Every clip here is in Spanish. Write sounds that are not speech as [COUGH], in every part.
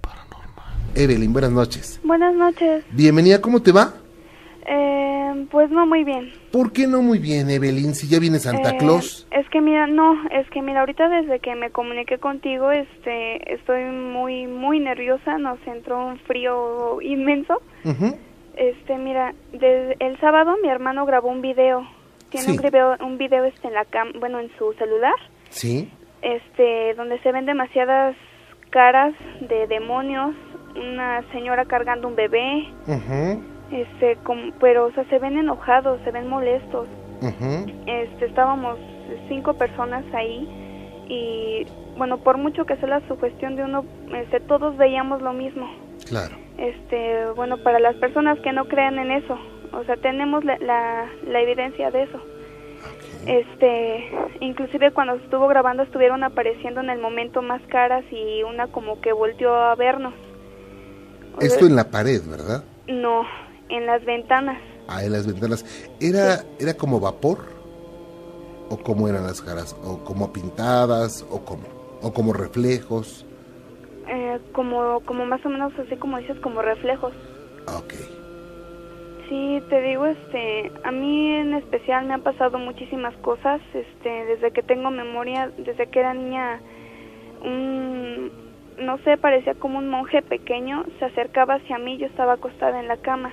paranormal. Evelyn, buenas noches. Buenas noches. Bienvenida, ¿cómo te va? Eh, pues no muy bien. ¿Por qué no muy bien, Evelyn? Si ya viene Santa Eh, Claus. Es que mira, no, es que mira, ahorita desde que me comuniqué contigo, este, estoy muy, muy nerviosa, nos entró un frío inmenso. Este, mira, desde el sábado mi hermano grabó un video. Tiene Sí. un video, un video este en la cam, bueno, en su celular, Sí. este, donde se ven demasiadas caras de demonios, una señora cargando un bebé, este, como, pero o sea, se ven enojados, se ven molestos. ujú. este, estábamos cinco personas ahí y bueno, por mucho que sea la sugestión de uno, este, todos veíamos lo mismo. Claro. Este, bueno, para las personas que no crean en eso, o sea, tenemos la, la, la evidencia de eso. Este, inclusive cuando estuvo grabando estuvieron apareciendo en el momento más caras y una como que volteó a vernos. Esto en la pared, ¿verdad? No, en las ventanas. Ah, en las ventanas. ¿Era, ¿Era como vapor? ¿O cómo eran las caras? ¿O como pintadas? ¿O como, o como reflejos? Eh, como, como más o menos así como dices, como reflejos. Ok. Sí, te digo, este, a mí en especial me han pasado muchísimas cosas, este, desde que tengo memoria, desde que era niña, un, no sé, parecía como un monje pequeño, se acercaba hacia mí, yo estaba acostada en la cama,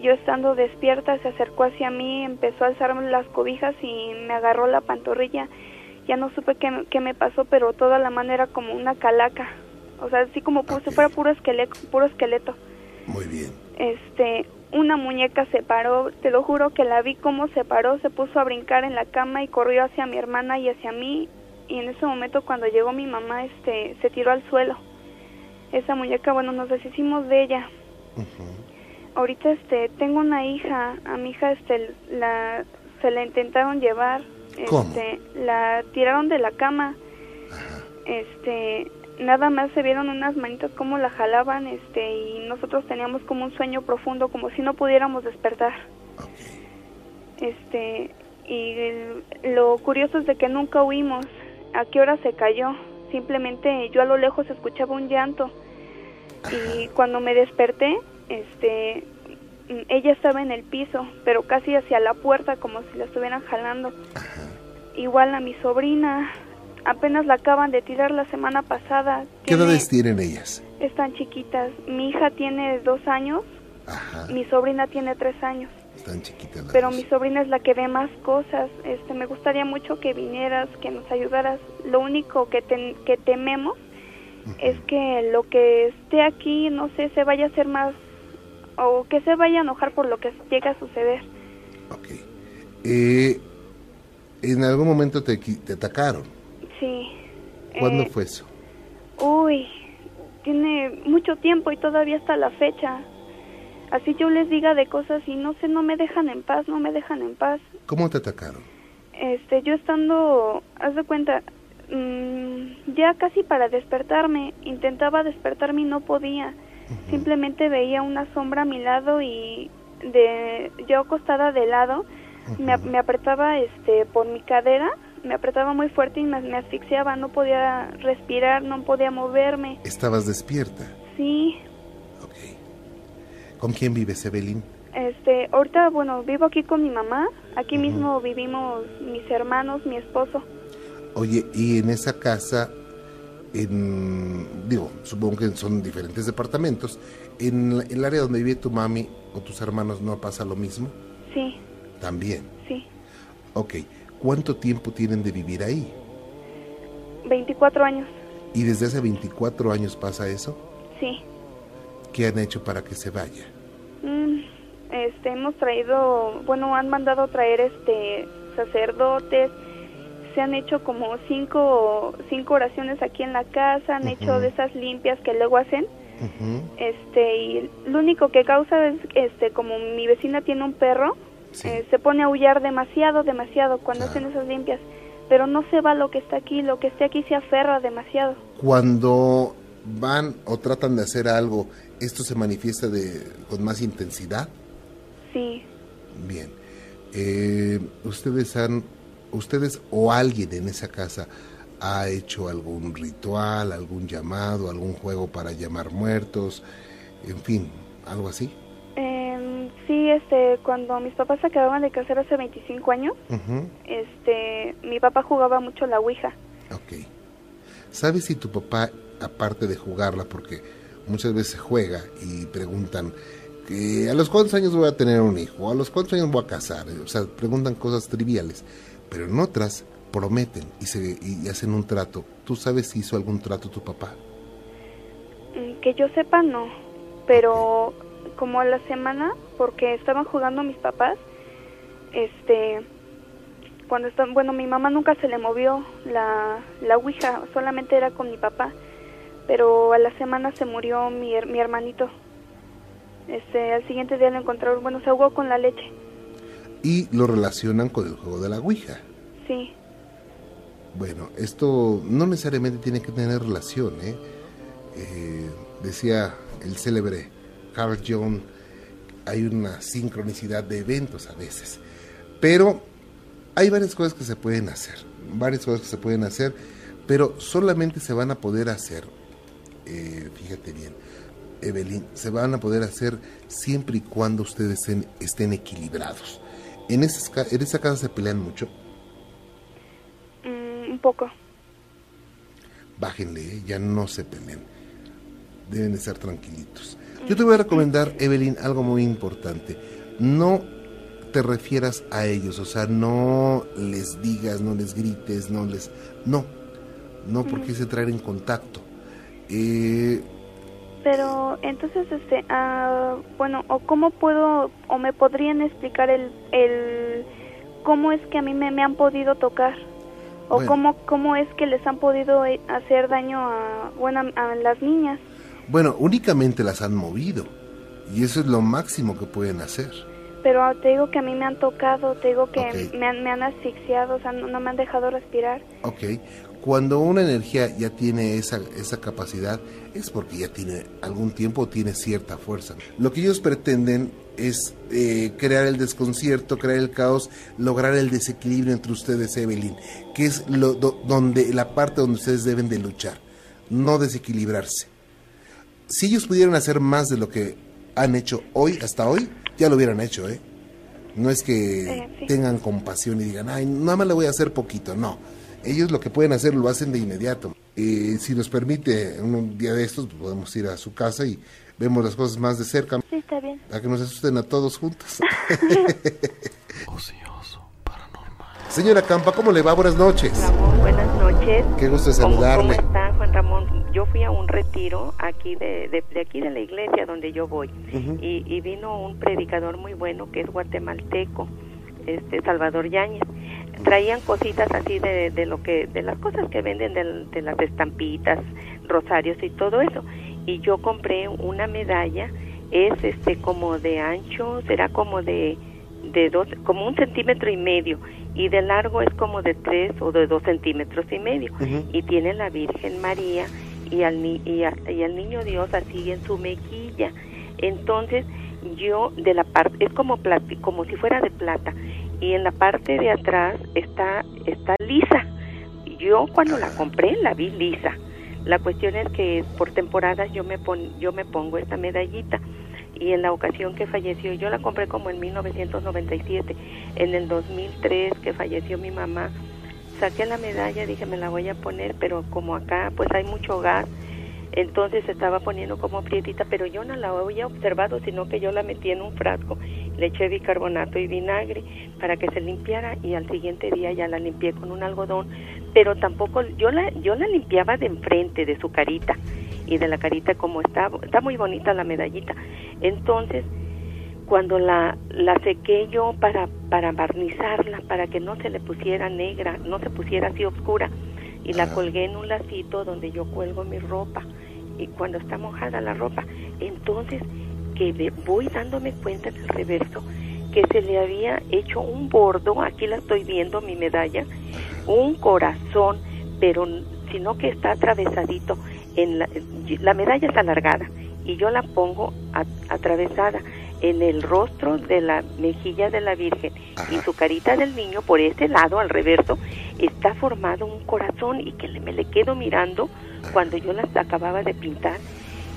yo estando despierta se acercó hacia mí, empezó a alzarme las cobijas y me agarró la pantorrilla, ya no supe qué, qué me pasó, pero toda la mano era como una calaca, o sea, así como pu- si fuera puro esqueleto, puro esqueleto. Muy bien. este una muñeca se paró, te lo juro que la vi cómo se paró, se puso a brincar en la cama y corrió hacia mi hermana y hacia mí y en ese momento cuando llegó mi mamá este se tiró al suelo. Esa muñeca, bueno, nos deshicimos de ella. Ahorita este tengo una hija, a mi hija este la se la intentaron llevar, ¿Cómo? este la tiraron de la cama. Ajá. Este nada más se vieron unas manitas como la jalaban este y nosotros teníamos como un sueño profundo como si no pudiéramos despertar. Este y el- lo curioso es de que nunca huimos. A qué hora se cayó simplemente yo a lo lejos escuchaba un llanto. Y cuando me desperté este ella estaba en el piso pero casi hacia la puerta como si la estuvieran jalando. Igual a mi sobrina apenas la acaban de tirar la semana pasada ¿Qué Tiene- edades tienen ellas? están chiquitas. Mi hija tiene dos años, Ajá. mi sobrina tiene tres años. Están chiquitas las Pero dos. mi sobrina es la que ve más cosas. Este, me gustaría mucho que vinieras, que nos ayudaras. Lo único que, ten- que tememos es que lo que esté aquí, no sé, se vaya a hacer más o que se vaya a enojar por lo que llega a suceder. Ok. Eh, en algún momento te, te atacaron. Sí. ¿Cuándo Eh, fue eso? Uy, tiene mucho tiempo y todavía hasta la fecha. Así yo les diga de cosas y no sé, no me dejan en paz, no me dejan en paz. ¿Cómo te atacaron? Este, yo estando, haz de cuenta, mm, ya casi para despertarme, intentaba despertarme y no podía. Simplemente veía una sombra a mi lado y de yo acostada de lado me, me apretaba este por mi cadera, me apretaba muy fuerte y me, me asfixiaba, no podía respirar, no podía moverme. Estabas despierta. Sí, Ok. ¿Con quién vives, Evelyn? este, ahorita bueno, vivo aquí con mi mamá, aquí mismo vivimos mis hermanos, mi esposo. Oye, y en esa casa, en, digo, supongo que son diferentes departamentos, en el área donde vive tu mami o tus hermanos no pasa lo mismo? Sí, También. sí. Ok. ¿Cuánto tiempo tienen de vivir ahí? 24 años. ¿Y desde hace 24 años pasa eso? Sí. ¿Qué han hecho para que se vaya? Mm, este, hemos traído, bueno, han mandado traer este sacerdotes, se han hecho como cinco, cinco oraciones aquí en la casa, han hecho de esas limpias que luego hacen, este, y lo único que causa es, este, como mi vecina tiene un perro, Sí. eh, se pone a aullar demasiado, demasiado cuando Claro. hacen esas limpias, pero no se va lo que está aquí, lo que esté aquí se aferra demasiado. Cuando van o tratan de hacer algo, ¿esto se manifiesta de, con más intensidad? Sí, Bien. Eh, ¿Ustedes han, ustedes o alguien en esa casa ha hecho algún ritual, algún llamado, algún juego para llamar muertos, en fin, algo así. Este, cuando mis papás se acababan de casar hace 25 años, este, mi papá jugaba mucho la Ouija. Ok. ¿Sabes si tu papá, aparte de jugarla, porque muchas veces juega y preguntan, que ¿a los cuántos años voy a tener un hijo? ¿A los cuántos años voy a casar? O sea, preguntan cosas triviales, pero en otras prometen y, se, y hacen un trato. ¿Tú sabes si hizo algún trato tu papá? Mm, Que yo sepa, no. Pero como a la semana, porque estaban jugando mis papás, este, cuando estaban, bueno, mi mamá nunca se le movió la, la ouija, solamente era con mi papá. Pero a la semana se murió mi, mi hermanito. Este, al siguiente día lo encontraron, bueno, se ahogó con la leche. Y lo relacionan con el juego de la Ouija. Sí. Bueno, esto no necesariamente tiene que tener relación, ¿eh? Eh, decía el célebre Carl Jung, hay una sincronicidad de eventos a veces, pero hay varias cosas que se pueden hacer, varias cosas que se pueden hacer, pero solamente se van a poder hacer, eh, fíjate bien, Evelyn, se van a poder hacer siempre y cuando ustedes estén, estén equilibrados. En, esas, en esa casa se pelean mucho, Mm, un poco. bájenle, ¿eh? ya no se peleen. Deben de estar tranquilitos. Yo te voy a recomendar, Evelyn, algo muy importante. No te refieras a ellos, o sea, no les digas, no les grites, no les... No, no porque se traer en contacto. Eh, Pero entonces, este, ah, bueno, o cómo puedo, o me podrían explicar el, el cómo es que a mí me, me han podido tocar, o Bueno. cómo, cómo es que les han podido eh, hacer daño a, bueno, a las niñas. Bueno, únicamente las han movido y eso es lo máximo que pueden hacer. Pero ah, te digo que a mí me han tocado, te digo que me, han, me han asfixiado, o sea, no, no me han dejado respirar. Ok, cuando una energía ya tiene esa, esa capacidad es porque ya tiene algún tiempo, tiene cierta fuerza. Lo que ellos pretenden es eh, crear el desconcierto, crear el caos, lograr el desequilibrio entre ustedes, Evelyn, que es lo, do- donde la parte donde ustedes deben de luchar, no desequilibrarse. Si ellos pudieran hacer más de lo que han hecho hoy, hasta hoy, ya lo hubieran hecho, ¿eh? No es que Eh, sí. tengan compasión y digan, ay, nada más le voy a hacer poquito, no. Ellos lo que pueden hacer lo hacen de inmediato. Eh, si nos permite, un día de estos, pues, podemos ir a su casa y vemos las cosas más de cerca, Sí, está bien. a que nos asusten a todos juntos. [LAUGHS] [LAUGHS] Ocioso, paranormal. Señora Campa, ¿cómo le va? Buenas noches. Ramón, buenas noches. Qué gusto de ¿Cómo- saludarle. ¿Cómo, está Juan Ramón? Yo fui a un retiro aquí de, de, de aquí de la iglesia donde yo voy y, y vino un predicador muy bueno que es guatemalteco, este Salvador Yáñez. Traían cositas así de, de lo que de las cosas que venden del- de, las estampitas, rosarios y todo eso. Y yo compré una medalla, es este como de ancho, será como de de dos, como un centímetro y medio y de largo es como de tres o de dos centímetros y medio y tiene la Virgen María y al, ni- y, a- y al niño Dios así en su mejilla. Entonces yo de la parte es como como si fuera de plata y en la parte de atrás está está lisa. Yo cuando la compré la vi lisa. La cuestión es que por temporadas yo me pon, yo me pongo esta medallita y en la ocasión que falleció, yo la compré como en 1997, en el 2003 que falleció mi mamá, saqué la medalla, dije me la voy a poner, pero como acá pues hay mucho gas, entonces se estaba poniendo como prietita, pero yo no la había observado, sino que yo la metí en un frasco, le eché bicarbonato y vinagre para que se limpiara y al siguiente día ya la limpié con un algodón, pero tampoco yo la yo la limpiaba de enfrente de su carita y de la carita como está está muy bonita la medallita. Entonces, cuando la la sequé yo para para barnizarla, para que no se le pusiera negra, no se pusiera así oscura y la colgué en un lacito donde yo cuelgo mi ropa y cuando está mojada la ropa, entonces que voy dándome cuenta en el reverso que se le había hecho un bordo, aquí la estoy viendo mi medalla, un corazón, pero sino que está atravesadito en la, la medalla está alargada y yo la pongo a- atravesada. En el rostro de la mejilla de la Virgen y su carita del niño por ese lado, al reverso, está formado un corazón y que le- me le quedo mirando cuando yo las acababa de pintar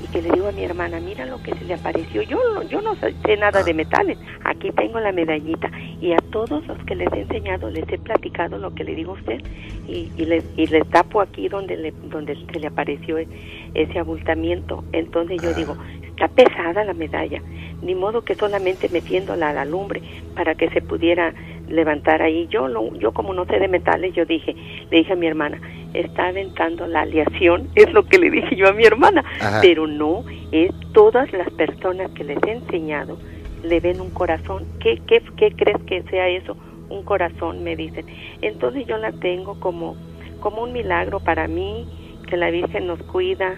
y que le digo a mi hermana, mira lo que se le apareció. Yo, no- yo no sé sé nada de metales, aquí tengo la medallita. Y a todos los que les he enseñado les he platicado lo que le digo a usted y, y, les, y les tapo aquí donde, le, donde se le apareció e- ese abultamiento. Entonces yo digo, está pesada la medalla, ni modo que solamente metiéndola a la lumbre para que se pudiera levantar ahí. Yo, lo, yo como no sé de metales, yo dije, le dije a mi hermana, está aventando la aleación, [LAUGHS] es lo que le dije yo a mi hermana, Ajá. pero no, es todas las personas que les he enseñado le ven un corazón. ¿Qué, qué, qué crees que sea eso? Un corazón, me dicen. Entonces yo la tengo como, como un milagro para mí, que la Virgen nos cuida,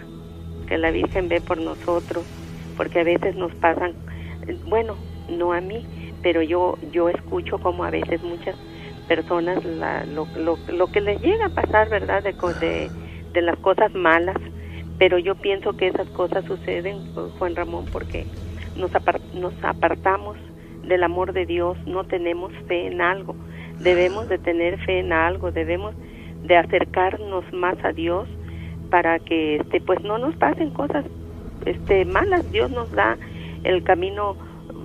que la Virgen ve por nosotros, porque a veces nos pasan, bueno, no a mí, pero yo, yo escucho como a veces muchas personas la, lo, lo, lo que les llega a pasar, ¿verdad? De, de, de las cosas malas, pero yo pienso que esas cosas suceden, pues, Juan Ramón, porque nos, apar- nos apartamos del amor de Dios, no tenemos fe en algo, debemos de tener fe en algo, debemos de acercarnos más a Dios para que este pues no nos pasen cosas este malas, Dios nos da el camino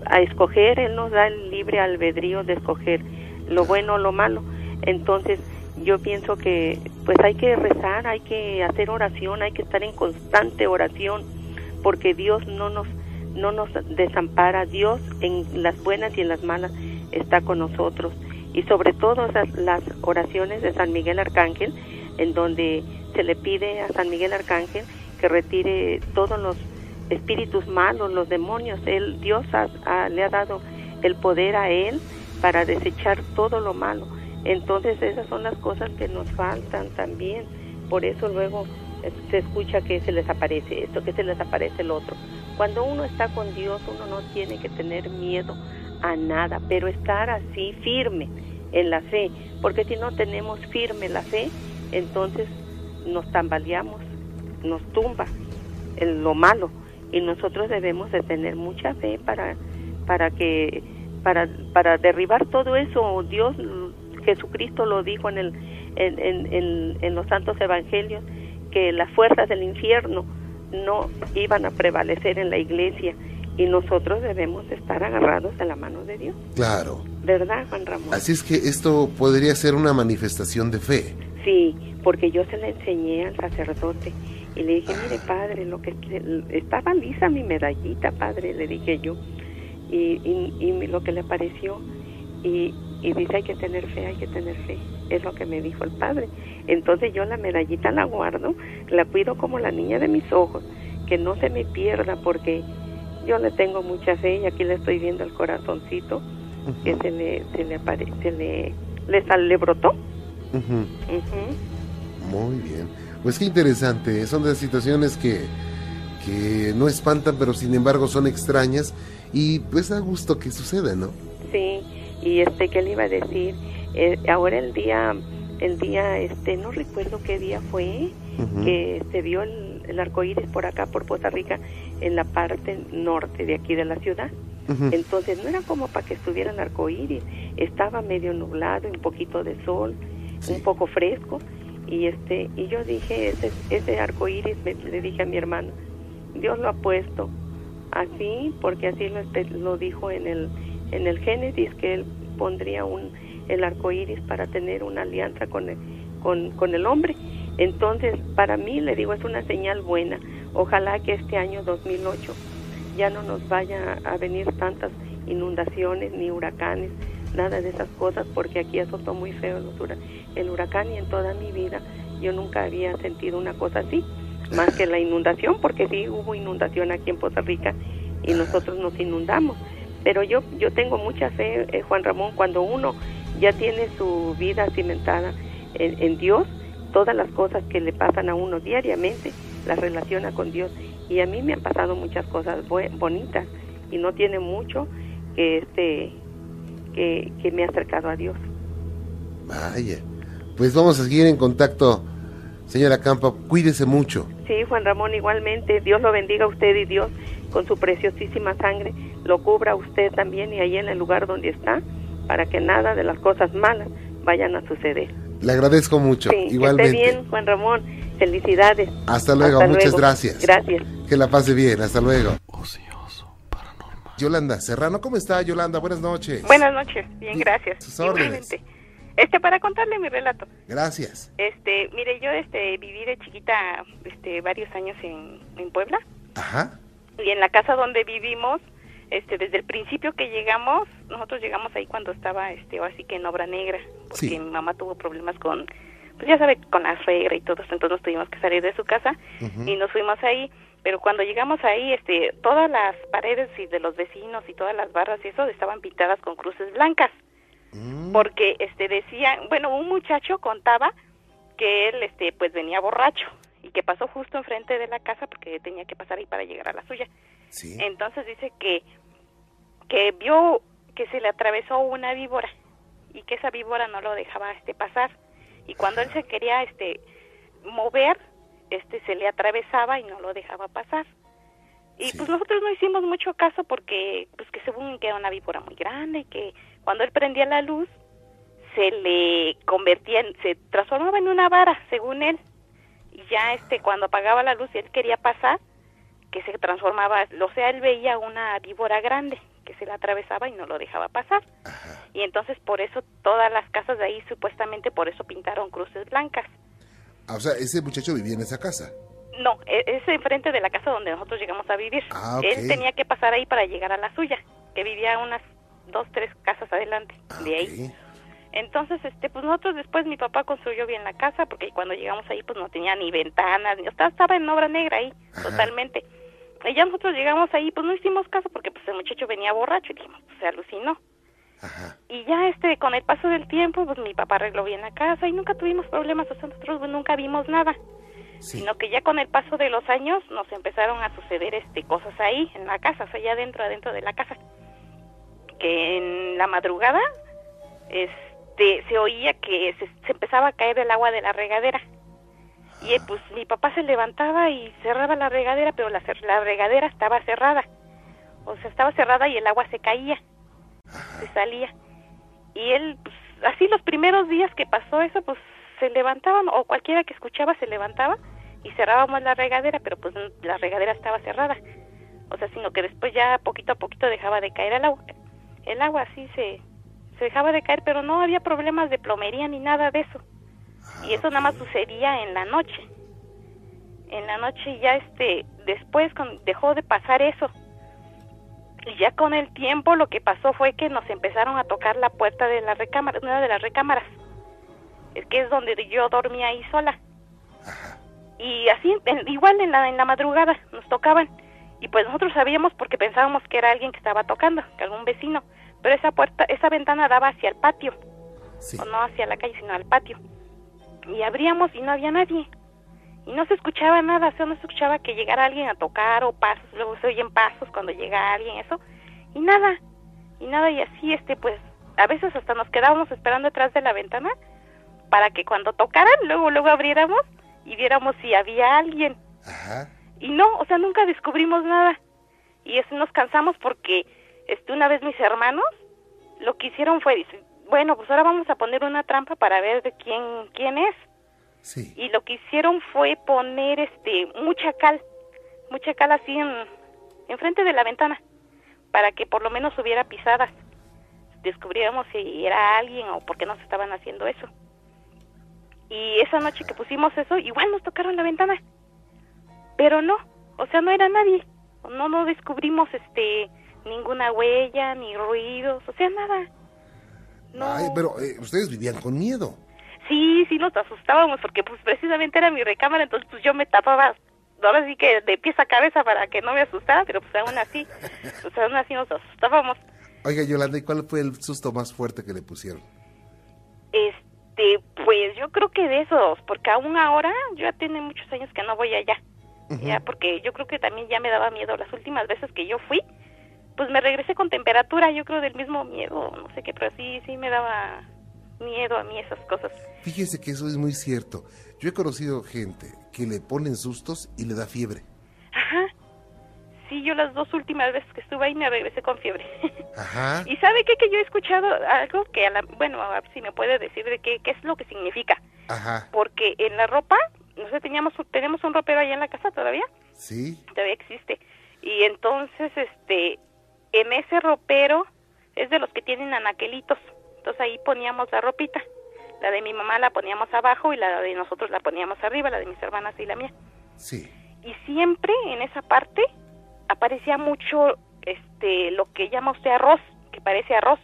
a escoger, él nos da el libre albedrío de escoger lo bueno o lo malo. Entonces, yo pienso que pues hay que rezar, hay que hacer oración, hay que estar en constante oración, porque Dios no nos no nos desampara, Dios en las buenas y en las malas está con nosotros. Y sobre todo esas, las oraciones de San Miguel Arcángel, en donde se le pide a San Miguel Arcángel retire todos los espíritus malos, los demonios. Él, Dios ha- le ha dado el poder a él para desechar todo lo malo. Entonces esas son las cosas que nos faltan también. Por eso luego eh, se escucha que se les aparece esto, que se les aparece el otro. Cuando uno está con Dios, uno no tiene que tener miedo a nada, pero estar así firme en la fe, porque si no tenemos firme la fe, entonces nos tambaleamos, nos tumba en lo malo y nosotros debemos de tener mucha fe para para que para para derribar todo eso Dios Jesucristo lo dijo en el en, en, en, en los santos evangelios que las fuerzas del infierno no iban a prevalecer en la iglesia y nosotros debemos estar agarrados de la mano de Dios, Claro. ¿verdad, Juan Ramón? Así es que esto podría ser una manifestación de fe. Sí, porque yo se la enseñé al sacerdote y le dije, mire padre, lo que estaba lisa mi medallita, padre, le dije yo, y, y, y lo que le pareció, y, y dice hay que tener fe, hay que tener fe, es lo que me dijo el padre. Entonces yo la medallita la guardo, la cuido como la niña de mis ojos, que no se me pierda porque yo le tengo mucha fe y aquí le estoy viendo el corazoncito que se le, se le, apare, se le, le, sal, le brotó. Muy bien. Pues qué interesante. Son de las situaciones que, que no espantan, pero sin embargo son extrañas. Y pues da gusto que suceda, ¿no? Sí, y este, ¿qué le iba a decir? Eh, ahora el día, el día, este, no recuerdo qué día fue, que se vio el, el arco iris por acá, por Costa Rica, en la parte norte de aquí de la ciudad. Entonces no era como para que estuviera el arco iris, estaba medio nublado, un poquito de sol, Sí. un poco fresco, y este, y yo dije, ese, ese arco iris, le dije a mi hermano, Dios lo ha puesto así, porque así lo, espe- lo dijo en el, en el Génesis, que él pondría un, el arco iris para tener una alianza con el, con, con el hombre. Entonces, para mí, le digo, es una señal buena. Ojalá que este año 2008 ya no nos vaya a venir tantas inundaciones ni huracanes, nada de esas cosas, porque aquí azotó muy feo el huracán y en toda mi vida yo nunca había sentido una cosa así, más que la inundación, porque sí hubo inundación aquí en Costa Rica y nosotros nos inundamos. Pero yo, yo tengo mucha fe, eh, Juan Ramón, cuando uno ya tiene su vida cimentada en, en Dios, todas las cosas que le pasan a uno diariamente las relaciona con Dios. Y a mí me han pasado muchas cosas bonitas y no tiene mucho que este que, que me ha acercado a Dios. Vaya. Pues vamos a seguir en contacto, señora Campa. Cuídese mucho. Sí, Juan Ramón, igualmente. Dios lo bendiga a usted y Dios con su preciosísima sangre lo cubra usted también y ahí en el lugar donde está, para que nada de las cosas malas vayan a suceder. Le agradezco mucho. Sí, Igualmente. Que esté bien, Juan Ramón. Felicidades. Hasta luego, Hasta muchas luego. gracias. Gracias. Que la pase bien, hasta luego. Yolanda Serrano, ¿cómo está Yolanda? Buenas noches. Buenas noches, bien, gracias. Sus órdenes. Este, para contarle mi relato. Gracias. Este, mire, yo este viví de chiquita este varios años en, en Puebla Ajá. y en la casa donde vivimos, este desde el principio que llegamos, nosotros llegamos ahí cuando estaba este así que en obra negra, porque Sí. mi mamá tuvo problemas con pues ya sabe, con la suegra y todo entonces nos tuvimos que salir de su casa y nos fuimos ahí, pero cuando llegamos ahí, este, todas las paredes y de los vecinos y todas las barras y eso estaban pintadas con cruces blancas Mm, porque este decían, bueno, un muchacho contaba que él este pues venía borracho y que pasó justo enfrente de la casa porque tenía que pasar ahí para llegar a la suya. sí. Entonces dice que que vio que se le atravesó una víbora y que esa víbora no lo dejaba este pasar y cuando él se quería este mover, este se le atravesaba y no lo dejaba pasar. Y Sí. pues nosotros no hicimos mucho caso porque pues que según que era una víbora muy grande y que cuando él prendía la luz se le convertía en, se transformaba en una vara según él y ya este cuando apagaba la luz y él quería pasar que se transformaba, o sea, él veía una víbora grande que se la atravesaba y no lo dejaba pasar. Y entonces por eso todas las casas de ahí supuestamente por eso pintaron cruces blancas. Ah, o sea, ese muchacho vivía en esa casa. No, e- es enfrente de la casa donde nosotros llegamos a vivir. Ah. Él tenía que pasar ahí para llegar a la suya, que vivía unas dos, tres casas adelante Ah, de ahí. Entonces, este, pues nosotros después mi papá construyó bien la casa porque cuando llegamos ahí pues no tenía ni ventanas, ni estaba, estaba en obra negra ahí, Ajá. totalmente. Y ya nosotros llegamos ahí, pues no hicimos caso porque pues el muchacho venía borracho y dijimos, pues se alucinó. Ajá. Y ya este, con el paso del tiempo, pues mi papá arregló bien la casa y nunca tuvimos problemas, o sea, nosotros nunca vimos nada. Sí. Sino que ya con el paso de los años nos empezaron a suceder este cosas ahí, en la casa, o sea, ya adentro, adentro de la casa. Que en la madrugada, este, se oía que se, se empezaba a caer el agua de la regadera. Y eh, pues mi papá se levantaba y cerraba la regadera, pero la, la regadera estaba cerrada. O sea, estaba cerrada y el agua se caía, se salía. Y él, pues, así los primeros días que pasó eso, pues se levantaban, o cualquiera que escuchaba se levantaba y cerrábamos la regadera, pero pues la regadera estaba cerrada. O sea, sino que después ya poquito a poquito dejaba de caer el agua. El agua así se, se dejaba de caer, pero no había problemas de plomería ni nada de eso. Y eso nada más sucedía en la noche. En la noche ya este, después con- dejó de pasar eso. Y ya con el tiempo lo que pasó fue que nos empezaron a tocar la puerta de la recámara, una de las recámaras. Es que es donde yo dormía ahí sola. Y así, en- igual en la, en la madrugada nos tocaban. Y pues nosotros sabíamos porque pensábamos que era alguien que estaba tocando, que algún vecino. Pero esa puerta, esa ventana daba hacia el patio Sí. o no hacia la calle, sino al patio. Y abríamos y no había nadie. Y no se escuchaba nada, o sea, no se escuchaba que llegara alguien a tocar o pasos, luego se oyen pasos cuando llega alguien, eso. Y nada, y nada, y así, este, pues, a veces hasta nos quedábamos esperando detrás de la ventana para que cuando tocaran, luego, luego abriéramos y viéramos si había alguien. Ajá. Y no, o sea, nunca descubrimos nada. Y eso nos cansamos porque este una vez mis hermanos lo que hicieron fue bueno, pues ahora vamos a poner una trampa para ver de quién quién es. Sí. Y lo que hicieron fue poner este mucha cal, mucha cal así en enfrente de la ventana para que por lo menos hubiera pisadas. Descubriéramos si era alguien o por qué nos estaban haciendo eso. Y esa noche que pusimos eso, igual nos tocaron la ventana pero no, o sea, no era nadie. No no descubrimos este ninguna huella, ni ruidos, o sea, nada. No. Ay, pero eh, ustedes vivían con miedo. Sí, sí nos asustábamos porque pues precisamente era mi recámara, entonces pues yo me tapaba ahora sí que de pies a cabeza para que no me asustara, pero pues aún así, [LAUGHS] pues aún así nos asustábamos. Oiga, Yolanda, ¿y cuál fue el susto más fuerte que le pusieron? Este, pues yo creo que de esos, porque aún ahora, yo ya tiene muchos años que no voy allá. Ya, porque yo creo que también ya me daba miedo. Las últimas veces que yo fui, pues me regresé con temperatura, yo creo del mismo miedo, no sé qué, pero sí, sí me daba miedo a mí esas cosas. Fíjese que eso es muy cierto. Yo he conocido gente que le ponen sustos y le da fiebre. Ajá. Sí, yo las dos últimas veces que estuve ahí me regresé con fiebre. [LAUGHS] Ajá. y sabe qué? que yo he escuchado algo que, a la, bueno, a ver si me puede decir de qué, qué es lo que significa. Ajá. Porque en la ropa, no sé, teníamos, tenemos un ropero allá en la casa todavía, Sí. todavía existe. Y entonces, este, en ese ropero es de los que tienen anaquelitos. Entonces ahí poníamos la ropita. La de mi mamá la poníamos abajo y la de nosotros la poníamos arriba, la de mis hermanas y la mía. Sí. Y siempre en esa parte aparecía mucho este lo que llama usted arroz, que parece arroz.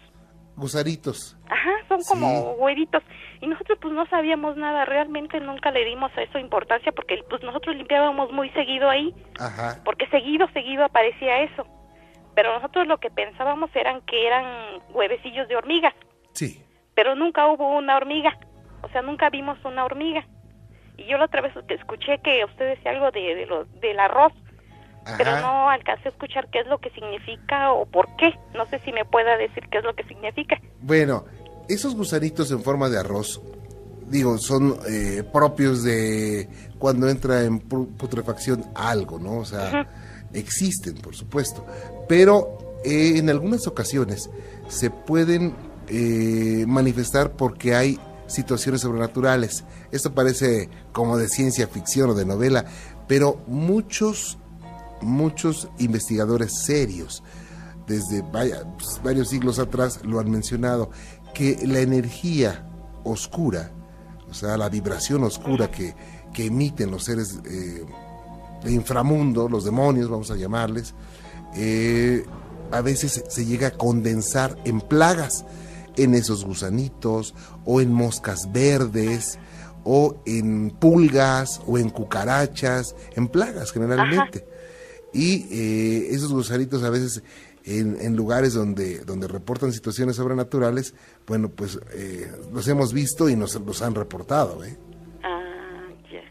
Gusaritos. Ajá, son Sí. como huevitos. Y nosotros pues no sabíamos nada, realmente nunca le dimos a eso importancia porque pues nosotros limpiábamos muy seguido ahí, Ajá. porque seguido, seguido aparecía eso. Pero nosotros lo que pensábamos eran que eran huevecillos de hormigas, Sí. pero nunca hubo una hormiga, o sea, nunca vimos una hormiga. Y yo la otra vez escuché que usted decía algo de, de lo, del arroz, pero no alcancé a escuchar qué es lo que significa o por qué. No sé si me pueda decir qué es lo que significa. Bueno, esos gusanitos en forma de arroz, digo, son eh, propios de cuando entra en pu- putrefacción algo, ¿no? O sea, existen, por supuesto. Pero eh, en algunas ocasiones se pueden eh, manifestar porque hay situaciones sobrenaturales. Esto parece como de ciencia ficción o de novela, pero muchos, muchos investigadores serios desde pues, varios siglos atrás lo han mencionado, que la energía oscura, o sea, la vibración oscura que, que emiten los seres eh, de inframundo, los demonios, vamos a llamarles, eh, a veces se llega a condensar en plagas, en esos gusanitos, o en moscas verdes, o en pulgas, o en cucarachas, en plagas generalmente. Y eh, esos gusanitos a veces en, en lugares donde, donde reportan situaciones sobrenaturales, bueno, pues eh, los hemos visto y nos los han reportado. ¿eh? Ah, ya.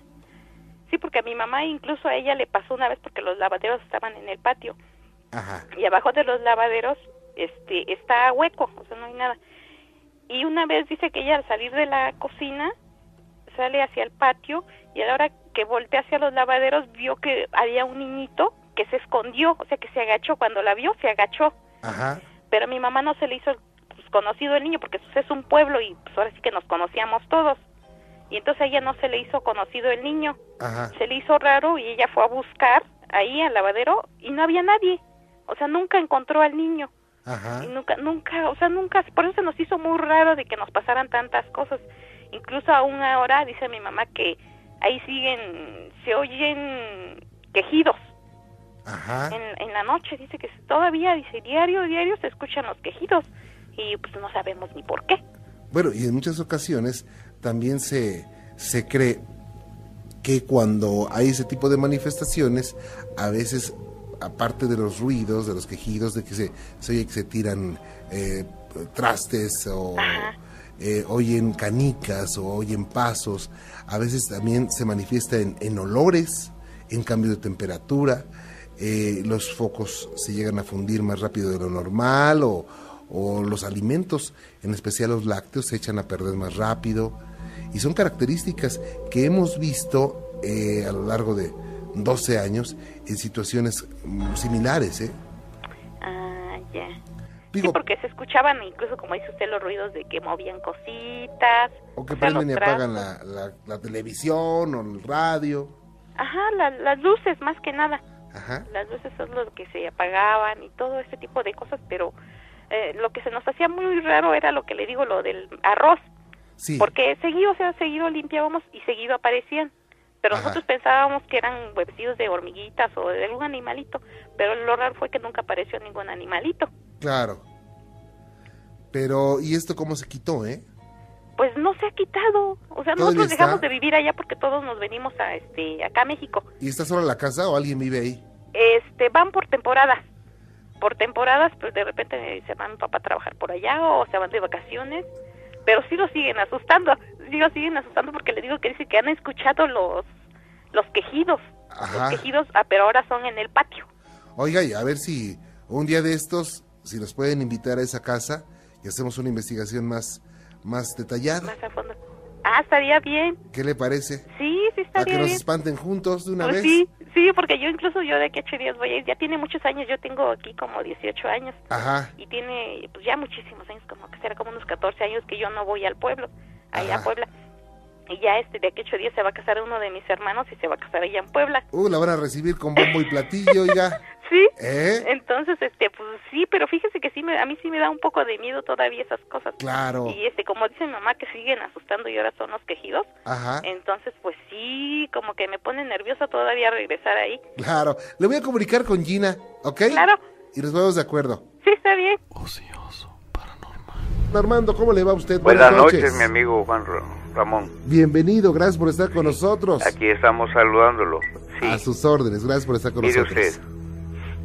Sí, porque a mi mamá incluso a ella le pasó una vez porque los lavaderos estaban en el patio Ajá. y abajo de los lavaderos este está hueco, o sea, no hay nada. Y una vez dice que ella al salir de la cocina sale hacia el patio y a la hora que voltea hacia los lavaderos vio que había un niñito que se escondió, o sea, que se agachó cuando la vio, se agachó. Ajá. Pero a mi mamá no se le hizo pues, conocido el niño porque pues, es un pueblo y pues ahora sí que nos conocíamos todos. Y entonces a ella no se le hizo conocido el niño. Ajá. Se le hizo raro y ella fue a buscar ahí al lavadero y no había nadie. O sea, nunca encontró al niño. Ajá. Y nunca, nunca, o sea, nunca, por eso se nos hizo muy raro de que nos pasaran tantas cosas. Incluso aún ahora dice mi mamá que ahí siguen, se oyen quejidos Ajá. en, en la noche. Dice que todavía, dice, diario, diario se escuchan los quejidos y pues no sabemos ni por qué. Bueno, y en muchas ocasiones también se, se cree que cuando hay ese tipo de manifestaciones, a veces, aparte de los ruidos, de los quejidos, de que se, se oye que se tiran eh, trastes o eh, oyen canicas o oyen pasos, a veces también se manifiesta en, en olores, en cambio de temperatura, eh, los focos se llegan a fundir más rápido de lo normal o, o los alimentos, en especial los lácteos, se echan a perder más rápido. Y son características que hemos visto eh, a lo largo de 12 años en situaciones mm, similares. ¿eh? Ah, ya. Digo, sí, porque se escuchaban incluso, como dice usted, los ruidos de que movían cositas. o que o sea, prenden y apagan la, la- la televisión o el radio. Ajá, la- las luces más que nada. Ajá. Las luces son los que se apagaban y todo ese tipo de cosas, pero eh, lo que se nos hacía muy raro era lo que le digo, lo del arroz. Sí. Porque seguido, o sea, seguido limpiábamos y seguido aparecían. Pero Ajá. nosotros pensábamos que eran huevecillos de hormiguitas o de algún animalito. Pero lo raro fue que nunca apareció ningún animalito. Claro. Pero, ¿y esto cómo se quitó, eh? Pues no se ha quitado. O sea, nosotros está. dejamos de vivir allá porque todos nos venimos a este acá a México. ¿Y está sola la casa o alguien vive ahí? Este, van por temporadas. Por temporadas, pues de repente se van mi papá a trabajar por allá o se van de vacaciones. Pero sí lo siguen asustando. Lo siguen asustando porque le digo que dice que han escuchado los los quejidos. Ajá. Los quejidos, ah, pero ahora son en el patio. Oiga, y a ver si un día de estos, si nos pueden invitar a esa casa y hacemos una investigación más, más detallada. Más a fondo. Ah, estaría bien. ¿Qué le parece? Sí, sí A que estaría nos bien. espanten juntos de una Pues vez. sí, Sí, porque yo incluso yo de aquí a ocho días voy a ir, ya tiene muchos años, yo tengo aquí como 18 años Ajá. y tiene pues ya muchísimos años, como que será como unos 14 años que yo no voy al pueblo, allá Ajá. a Puebla. Y ya este de aquí a ocho días se va a casar uno de mis hermanos y se va a casar allá en Puebla. Uh, la van a recibir con bombo y platillo, oiga. [LAUGHS] Sí. ¿Eh? Entonces, este, pues sí, pero fíjese que sí, me, a mí sí me da un poco de miedo todavía esas cosas. Claro. Y este, como dice mi mamá, que siguen asustando y ahora son los quejidos. Ajá. Entonces, pues sí, como que me pone nerviosa todavía regresar ahí. Claro. Le voy a comunicar con Gina, ¿ok? Claro. Y nos vemos de acuerdo. Sí, está bien. Ocioso, paranormal. Armando, ¿cómo le va a usted? Buenas noches, mi amigo Juan Ra- Ramón. Bienvenido, gracias por estar con nosotros. Aquí estamos saludándolo. Sí, A sus órdenes, gracias por estar con mire nosotros. usted,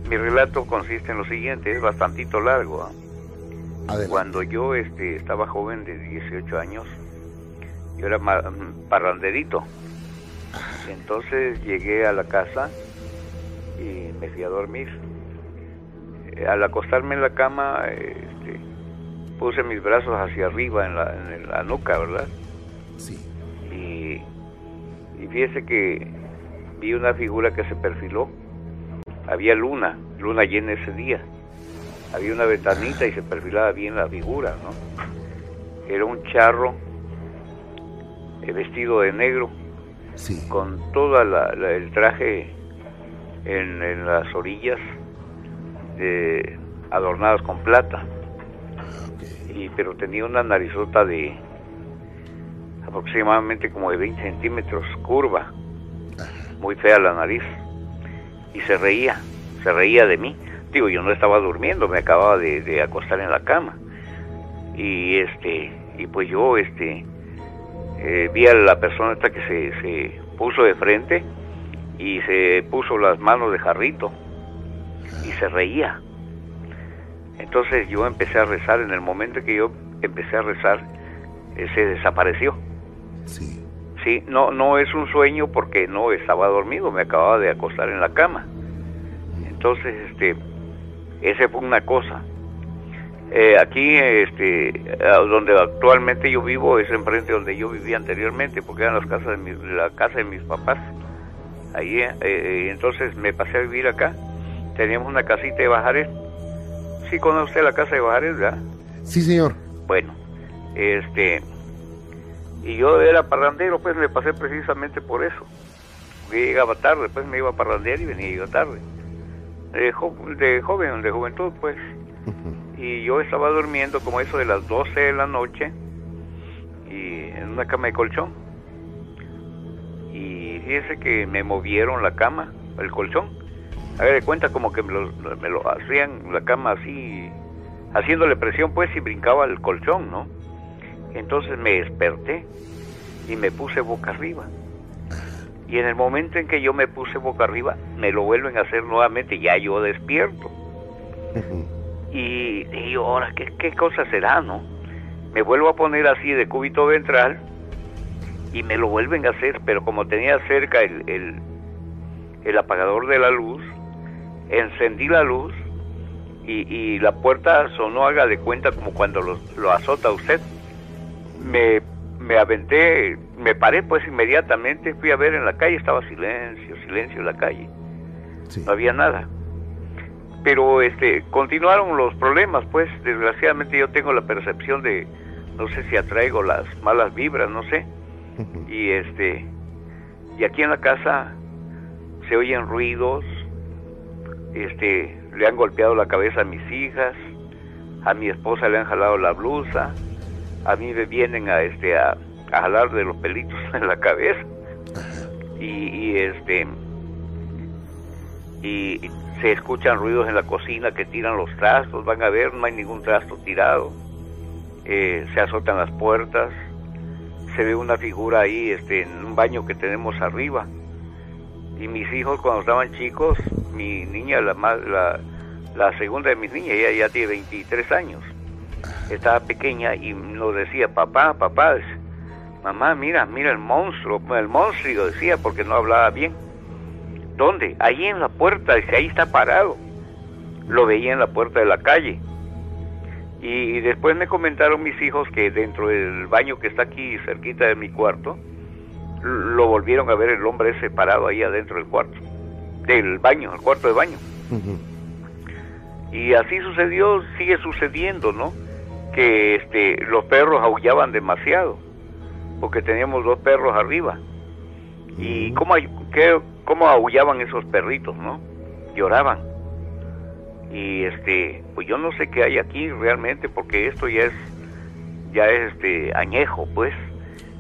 mi relato consiste en lo siguiente, es bastantito largo. ¿ah? Adelante. Cuando yo este, estaba joven de 18 años, yo era mm, parranderito. Entonces llegué a la casa y me fui a dormir. Eh, Al acostarme en la cama, eh, puse mis brazos hacia arriba en la, en la nuca, ¿verdad? Sí. y, y fíjese que vi una figura que se perfiló. Había luna, luna llena ese día. Había una ventanita y se perfilaba bien la figura, ¿no? Era un charro eh, vestido de negro Sí. con todo el traje en, en las orillas de- adornadas con plata. Y pero tenía una narizota de aproximadamente como de 20 centímetros curva. Muy fea la nariz. Y se reía se reía de mí. Digo yo no estaba durmiendo me acababa de, de acostar en la cama. Y este y pues yo este eh, vi a la persona esta que se, se puso de frente y se puso las manos de jarrito. Y se reía entonces yo empecé a rezar, en el momento que yo empecé a rezar, eh, se desapareció. Sí. Sí, no, no es un sueño porque no estaba dormido, me acababa de acostar en la cama. Entonces, este, esa fue una cosa. Eh, aquí, este, donde actualmente yo vivo es enfrente donde yo vivía anteriormente, porque eran las casas de mi- la casa de mis papás. Ahí, eh, eh, entonces me pasé a vivir acá. Teníamos una casita de Bajares. Sí, conoce usted la casa de Bajares, ¿verdad? Sí, señor. Bueno, este, y yo era parrandero, pues me pasé precisamente por eso. Porque llegaba tarde, pues me iba a parrandear y venía yo tarde. De, jo- de joven, de juventud, pues. Y yo estaba durmiendo como eso de las 12 de la noche y en una cama de colchón. Y fíjese que me movieron la cama, el colchón. Haga de cuenta como que me lo, me lo hacían la cama así, haciéndole presión pues y brincaba el colchón, ¿no? Entonces me desperté y me puse boca arriba. Y en el momento en que yo me puse boca arriba, me lo vuelven a hacer nuevamente, ya yo despierto. Y digo, ahora, ¿qué, ¿qué cosa será, no? Me vuelvo a poner así de cúbito ventral y me lo vuelven a hacer, pero como tenía cerca el, el, el apagador de la luz, encendí la luz y, y la puerta sonó, haga de cuenta, como cuando lo, lo azota usted. Me, me aventé, me paré pues inmediatamente, fui a ver en la calle, estaba silencio, silencio en la calle, Sí. no había nada. Pero este continuaron los problemas, pues desgraciadamente yo tengo la percepción de, no sé si atraigo las malas vibras, no sé. Y este, y aquí en la casa se oyen ruidos, este, le han golpeado la cabeza a mis hijas, a mi esposa le han jalado la blusa, a mí me vienen a este a, a jalar de los pelitos [LAUGHS] en la cabeza. Y, y este y se escuchan ruidos en la cocina que tiran los trastos, van a ver, no hay ningún trasto tirado, Eh, se azotan las puertas, se ve una figura ahí este, en un baño que tenemos arriba. Y mis hijos cuando estaban chicos, mi niña, la, más, la, la segunda de mis niñas, ella ya tiene 23 años, estaba pequeña y nos decía, papá, papá, mamá, mira, mira el monstruo, el monstruo decía porque no hablaba bien. ¿Dónde? Ahí en la puerta, dice, ahí está parado. Lo veía en la puerta de la calle. Y después me comentaron mis hijos que dentro del baño que está aquí cerquita de mi cuarto, lo volvieron a ver el hombre ese parado ahí adentro del cuarto. Del baño, el cuarto de baño. Y así sucedió, sigue sucediendo, ¿no? Que este, los perros aullaban demasiado, porque teníamos dos perros arriba. ¿Y cómo, qué, cómo aullaban esos perritos, no? Lloraban. Y este, pues yo no sé qué hay aquí realmente, porque esto ya es, ya es este, añejo, pues.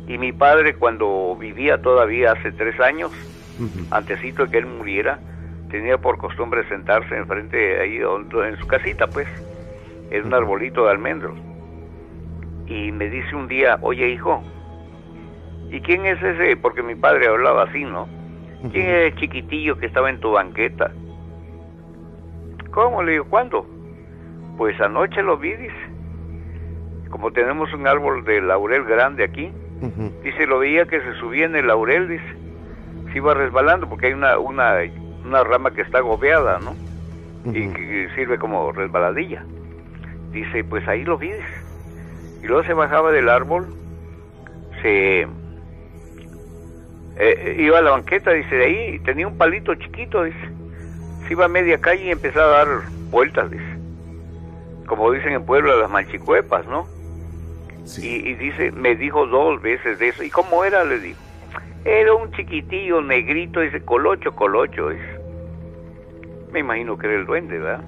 Y mi padre cuando vivía todavía hace tres años, antesito de que él muriera, tenía por costumbre sentarse enfrente ahí en su casita, pues, en un arbolito de almendros. Y me dice un día, oye hijo, ¿y quién es ese? Porque mi padre hablaba así, ¿no? ¿Quién es el chiquitillo que estaba en tu banqueta? ¿Cómo? Le digo, ¿cuándo? Pues anoche lo vi, dice. Como tenemos un árbol de laurel grande aquí, dice, lo veía que se subía en el laurel, dice. Se iba resbalando porque hay una, una una rama que está gobeada, ¿no? Y que sirve como resbaladilla. Dice, pues ahí lo vi. Y luego se bajaba del árbol, se eh, eh, iba a la banqueta, dice, de ahí tenía un palito chiquito, dice. Se iba a media calle y empezaba a dar vueltas, dice. Como dicen en Puebla las manchicuepas, ¿no? Y, y, dice, me dijo dos veces de eso. ¿Y cómo era? Le digo. Era un chiquitillo negrito, dice, colocho, colocho, dice me imagino que era el duende, ¿verdad?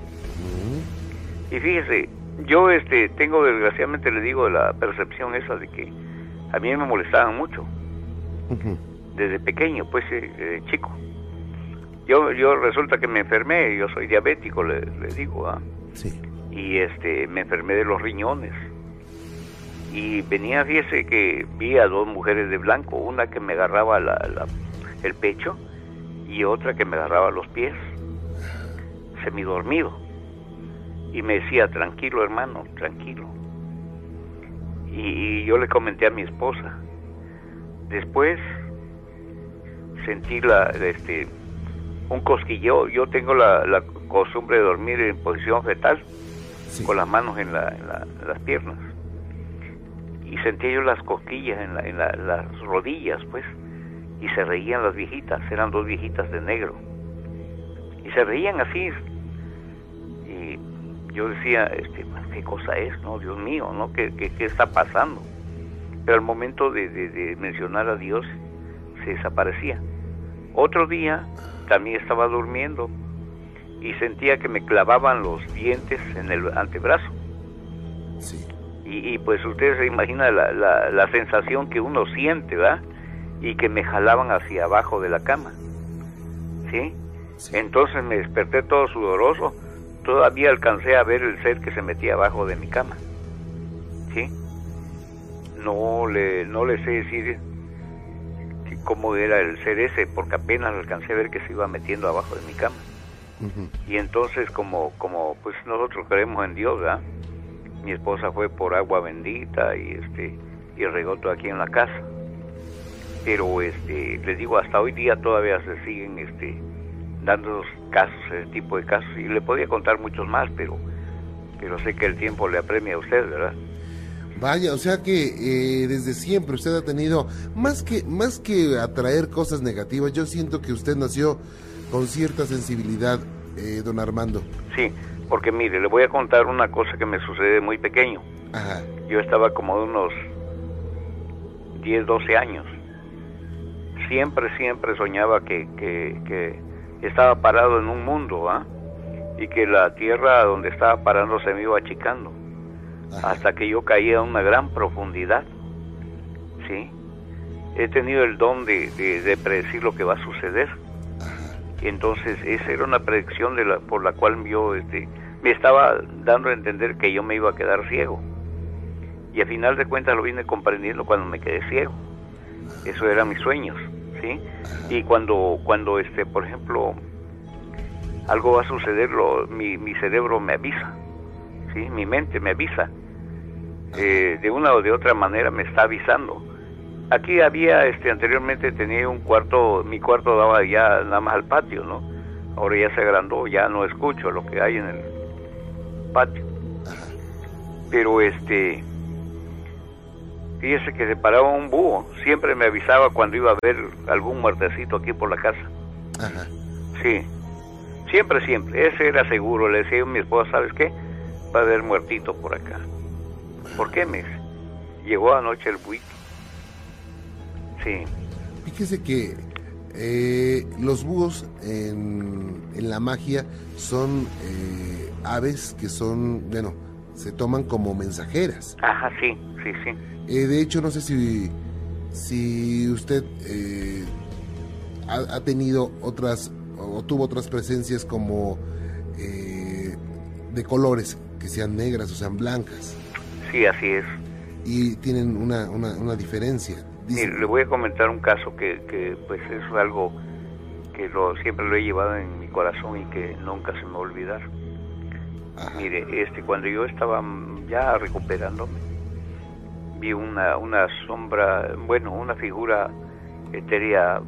Y fíjese, yo este tengo desgraciadamente le digo la percepción esa de que a mí me molestaban mucho. Desde pequeño, pues eh, chico. Yo yo resulta que me enfermé, yo soy diabético, le, digo, ¿ah? Sí. Y este me enfermé de los riñones. Y venía, fíjese que vi a dos mujeres de blanco, una que me agarraba la, el pecho y otra que me agarraba los pies semidormido. Y me decía, tranquilo hermano, tranquilo. Y, yo le comenté a mi esposa. Después sentí la, este, un cosquilleo. Yo tengo la, costumbre de dormir en posición fetal, con las manos en, las piernas. Y sentí yo las cosquillas en, las rodillas, pues. Y se reían las viejitas, eran dos viejitas de negro. Y se reían así, yo decía, este, ¿qué cosa es, no? Dios mío, ¿no? ¿Qué, qué, está pasando? Pero al momento de, mencionar a Dios, se desaparecía. Otro día también estaba durmiendo y sentía que me clavaban los dientes en el antebrazo. Sí. Y, pues ustedes se imaginan la, la, sensación que uno siente, ¿verdad? Y que me jalaban hacia abajo de la cama. ¿Sí? sí. Entonces me desperté todo sudoroso todavía alcancé a ver el ser que se metía abajo de mi cama. ¿Sí? No le, no le sé decir cómo era el ser ese, porque apenas alcancé a ver que se iba metiendo abajo de mi cama. Y entonces, como, como pues nosotros creemos en Dios, ¿verdad? Mi esposa fue por agua bendita y este y regó todo aquí en la casa. Pero este, les digo, hasta hoy día todavía se siguen este dando casos, ese tipo de casos, y le podía contar muchos más, pero, pero sé que el tiempo le apremia a usted, ¿verdad? Vaya, o sea que eh, desde siempre usted ha tenido, más que, más que atraer cosas negativas, yo siento que usted nació con cierta sensibilidad, eh, don Armando. Sí, porque mire, le voy a contar una cosa que me sucede muy pequeño. Ajá. Yo estaba como de unos 10, 12 años. Siempre, siempre soñaba que, que, que estaba parado en un mundo, ¿ah? Y que la tierra donde estaba parando se me iba achicando. Hasta que yo caía a una gran profundidad. ¿Sí? He tenido el don de, de, predecir lo que va a suceder. Entonces esa era una predicción de la, por la cual yo este, me estaba dando a entender que yo me iba a quedar ciego. Y al final de cuentas lo vine comprendiendo cuando me quedé ciego. Eso eran mis sueños. ¿sí? Y cuando, cuando este, por ejemplo, algo va a suceder, mi, mi cerebro me avisa, ¿sí? Mi mente me avisa. Eh, de una o de otra manera me está avisando. Aquí había, este, anteriormente tenía un cuarto, mi cuarto daba ya nada más al patio, ¿no? Ahora ya se agrandó, ya no escucho lo que hay en el patio. Pero este, Fíjese que se paraba un búho, siempre me avisaba cuando iba a ver algún muertecito aquí por la casa. Sí, siempre, siempre. Ese era seguro. Le decía a mi esposa, ¿sabes qué? Va a haber muertito por acá. ¿Por qué me? Llegó anoche el buitre. Sí. Fíjese que eh, los búhos en, en la magia son eh, aves que son, bueno, se toman como mensajeras. Ajá, sí, sí, sí. Eh, de hecho, no sé si, si usted eh, ha, ha tenido otras o tuvo otras presencias como eh, de colores, que sean negras o sean blancas, Sí, así es. y tienen una, una, una diferencia. Mire, le voy a comentar un caso que, que pues es algo que lo, siempre lo he llevado en mi corazón y que nunca se me va a olvidar. Ajá, Mire, este, cuando yo estaba ya recuperándome, vi una, una sombra, bueno, una figura etérea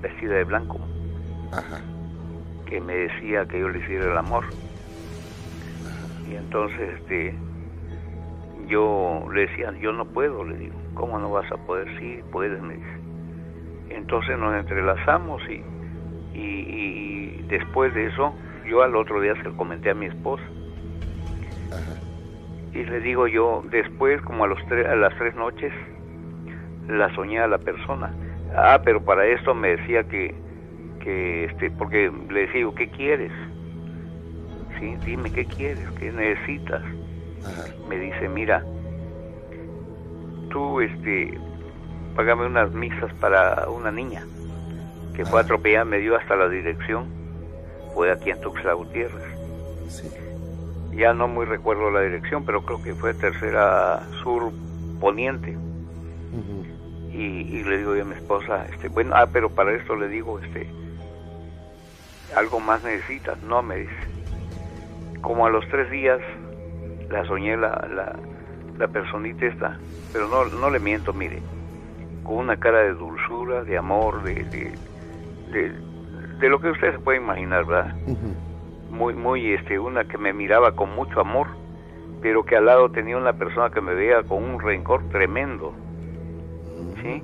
vestida de blanco. Ajá, que me decía que yo le hiciera el amor. Y entonces, este, yo le decía, yo no puedo, le digo, ¿cómo no vas a poder? Sí, puedes, me dice. Entonces nos entrelazamos y, y, después de eso, yo al otro día se lo comenté a mi esposa. ajá. Y le digo yo, después, como a, los tre- a las tres noches, la soñé a la persona. Ah, pero para esto me decía que, que este, porque le decía, yo, ¿qué quieres? Sí, dime qué quieres, qué necesitas. Ajá. Me dice, mira, tú, este, págame unas misas para una niña que fue atropellada, me dio hasta la dirección, fue aquí en Tuxtla Gutiérrez Sí. ya no muy recuerdo la dirección, pero creo que fue tercera sur poniente. Y, y le digo yo a mi esposa, este, bueno, ah, pero para esto le digo, este, algo más necesitas, no me dice. Como a los tres días la soñé la, la, la personita esta, pero no, no le miento, mire, con una cara de dulzura, de amor, de, de, de, de lo que usted se puede imaginar, ¿verdad? Muy muy este una que me miraba con mucho amor pero que al lado tenía una persona que me veía con un rencor tremendo. Sí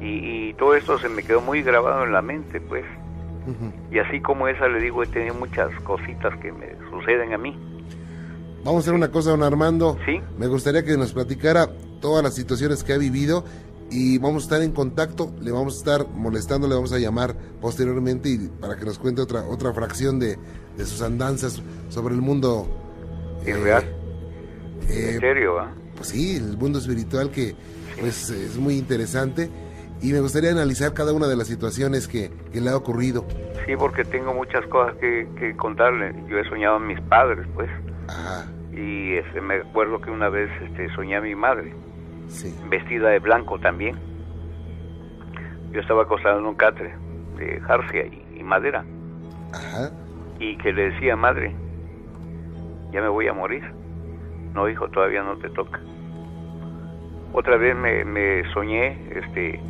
y, y todo esto se me quedó muy grabado en la mente pues. Y así como esa le digo he tenido muchas cositas que me suceden a mí Vamos a hacer una cosa, don Armando. Sí. Me gustaría que nos platicara todas las situaciones que ha vivido y vamos a estar en contacto. Le vamos a estar molestando, le vamos a llamar posteriormente y para que nos cuente otra otra fracción de, de sus andanzas sobre el mundo Irreal. eh, en serio ¿va? pues sí, el mundo espiritual que pues es muy interesante y me gustaría analizar cada una de las situaciones que, que le ha ocurrido. sí porque tengo muchas cosas que, que contarle yo he soñado a mis padres pues Ajá, y este, me acuerdo que una vez este soñé a mi madre sí. vestida de blanco también. Yo estaba acostado en un catre de jarcia y, y madera Ajá, y que le decía, madre, ya me voy a morir. No, hijo, todavía no te toca. Otra vez me, me soñé este,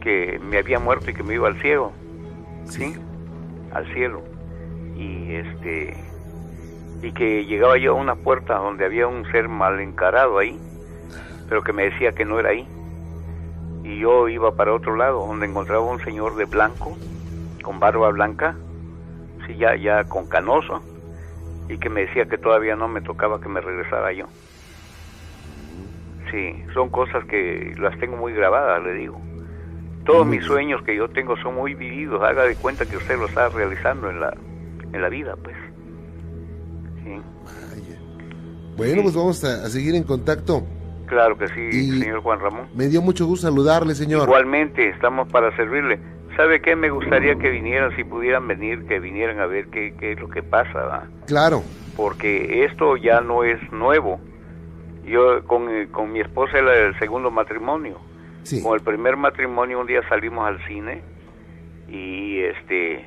que me había muerto y que me iba al cielo, sí. ¿sí? Al cielo. Y este y que llegaba yo a una puerta donde había un ser mal encarado ahí, pero que me decía que no era ahí. Y yo iba para otro lado, donde encontraba un señor de blanco, con barba blanca, sí, ya, ya con canoso, y que me decía que todavía no me tocaba que me regresara yo. Sí, son cosas que las tengo muy grabadas, le digo. Todos mis sueños que yo tengo son muy vividos. Haga de cuenta que usted lo está realizando en la, en la vida, pues. Sí, Vaya. Bueno, pues vamos a, a seguir en contacto. claro que sí, Y- señor Juan Ramón. Me dio mucho gusto saludarle, señor. Igualmente, estamos para servirle. ¿Sabe qué? Me gustaría que vinieran, si pudieran venir, que vinieran a ver qué, qué es lo que pasa, ¿va? Claro. porque esto ya no es nuevo. Yo con, con mi esposa era el segundo matrimonio. Sí. Con el primer matrimonio un día salimos al cine y este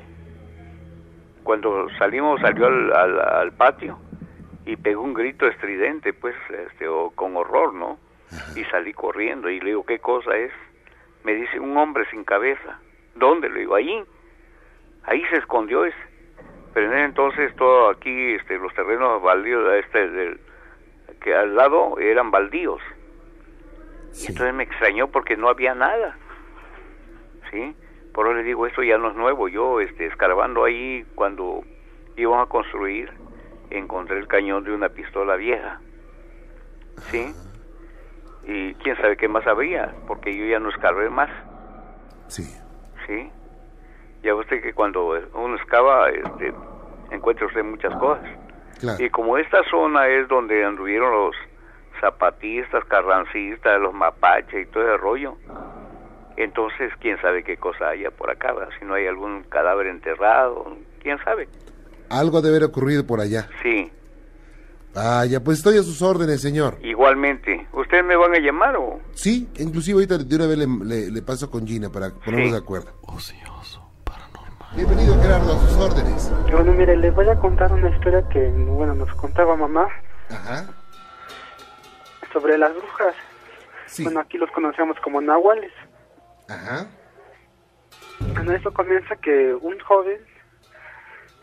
cuando salimos salió al, al, al patio y pegó un grito estridente pues este o con horror no y salí corriendo y le digo qué cosa es me dice un hombre sin cabeza. Dónde le digo ahí. Ahí se escondió ese pero en ese entonces todo aquí este los terrenos baldíos este del que al lado eran baldíos. Y entonces me extrañó porque no había nada. ¿Sí? Por eso le digo, esto ya no es nuevo. Yo, este, escarbando ahí, cuando iban a construir, encontré el cañón de una pistola vieja. ¿Sí? Y quién sabe qué más había, porque yo ya no escarbé más. Sí. ¿Sí? Ya usted que cuando uno excava, este, encuentra usted muchas cosas. Claro. Y como esta zona es donde anduvieron los zapatistas, carrancistas, los mapaches y todo ese rollo, entonces quién sabe qué cosa haya por acá, ¿verdad? si no hay algún cadáver enterrado, quién sabe. Algo debe haber ocurrido por allá. Sí, Vaya, pues estoy a sus órdenes, señor. igualmente. ¿Ustedes me van a llamar o...? Sí, inclusive ahorita de una vez le, le- le paso con Gina para ponernos Sí. de acuerdo. Ocioso, paranormal. Bienvenido, Gerardo, a sus órdenes. Bueno, mire, les voy a contar una historia que, bueno, nos contaba mamá Ajá. sobre las brujas. Sí. Bueno, aquí los conocemos como nahuales. Ajá. Bueno, eso comienza que un joven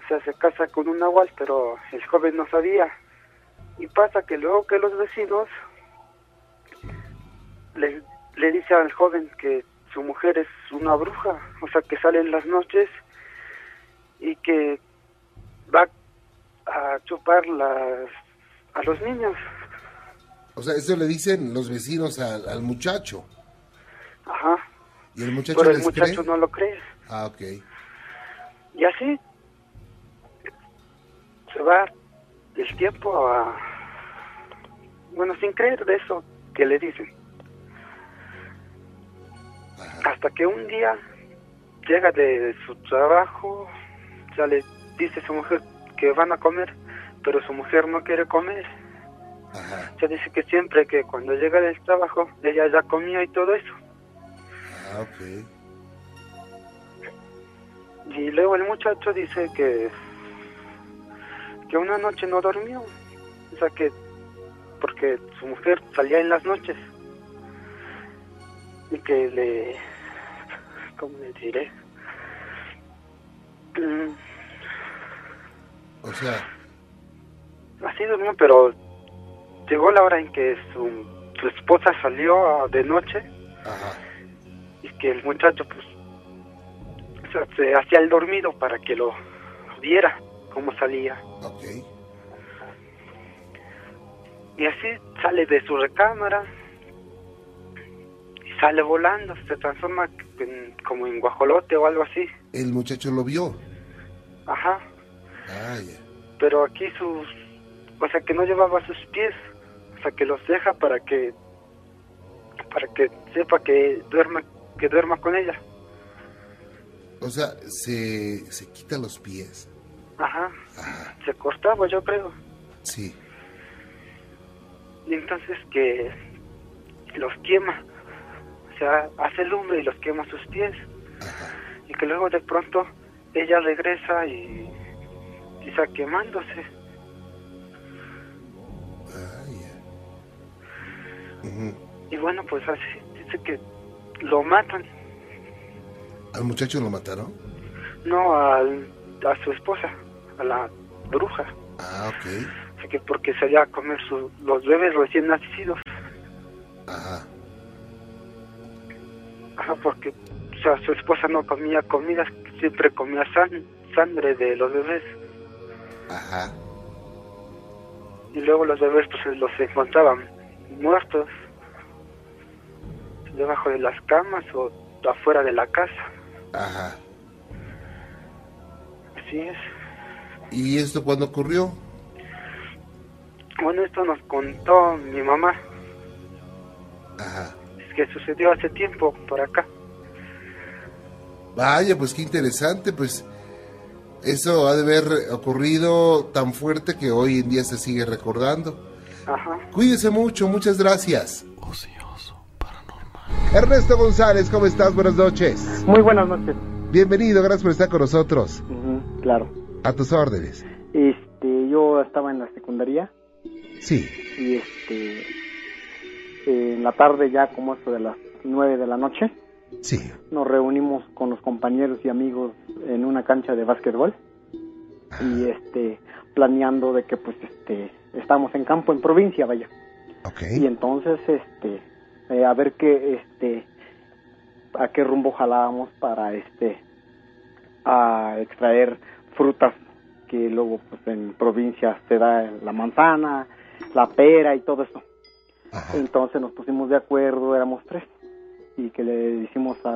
se hace casa con un nahual, pero el joven no sabía. Y pasa que luego que los vecinos le, le dice al joven que su mujer es una bruja, o sea, que sale en las noches y que va a chupar las, a los niños. O sea, eso le dicen los vecinos al, al muchacho. Ajá. ¿Y el muchacho Pero el muchacho cree? no lo cree. Ah, ok. Y así se va el tiempo a... Bueno, sin creer de eso que le dicen. Hasta que un día llega de su trabajo, ya le dice a su mujer que van a comer, pero su mujer no quiere comer. Ajá. Ya dice que siempre que cuando llega del trabajo, ella ya comía y todo eso. Ah, ok. Y luego el muchacho dice que que una noche no durmió, o sea que porque su mujer salía en las noches y que le ¿cómo le diré? Mm, O sea, así durmió, pero llegó la hora en que su, su esposa salió de noche ajá. Que el muchacho pues se hacía el dormido para que lo viera cómo salía. Ok. Y así sale de su recámara y sale volando, se transforma en- como en guajolote o algo así. El muchacho lo vio. Ajá. Vaya. Pero aquí sus, o sea que no llevaba sus pies, o sea que los deja para que, para que sepa que duerma, que duerma con ella. O sea, se, se quita los pies. Ajá. Ajá. Se cortaba, yo creo. Sí. Y entonces que los quema, o sea, hace lumbre y los quema sus pies. Ajá. y que luego de pronto ella regresa y, y está quemándose. Vaya. Ujú. Y bueno, pues así dice que lo matan, ¿Al muchacho lo mataron? no al, a su esposa, a la bruja. Ah, ok. Así que porque iba a comer su, los bebés recién nacidos. Ajá. Ajá, porque o sea, su esposa no comía comidas, siempre comía san- sangre de los bebés. Ajá. Y luego los bebés pues los encontraban muertos debajo de las camas o afuera de la casa. Ajá. Así es. ¿Y esto cuándo ocurrió? Bueno, esto nos contó mi mamá, Ajá. es que sucedió hace tiempo por acá. Vaya, pues qué interesante, pues eso ha de haber ocurrido tan fuerte que hoy en día se sigue recordando. Ajá. Cuídese mucho, muchas gracias. Ocioso, paranormal. Ernesto González, ¿cómo estás? Buenas noches. Muy buenas noches. Bienvenido, gracias por estar con nosotros. Claro. A tus órdenes. Este, yo estaba en la secundaria Sí. y este, en la tarde ya como esto de las nueve de la noche, Sí. nos reunimos con los compañeros y amigos en una cancha de básquetbol y este, planeando de que pues este, estamos en campo en provincia, vaya. Ok. y entonces este eh, a ver que este a qué rumbo jalábamos para este a extraer frutas que luego pues en provincias se da la manzana, la pera y todo eso. Entonces nos pusimos de acuerdo, éramos tres, y que le dijimos a,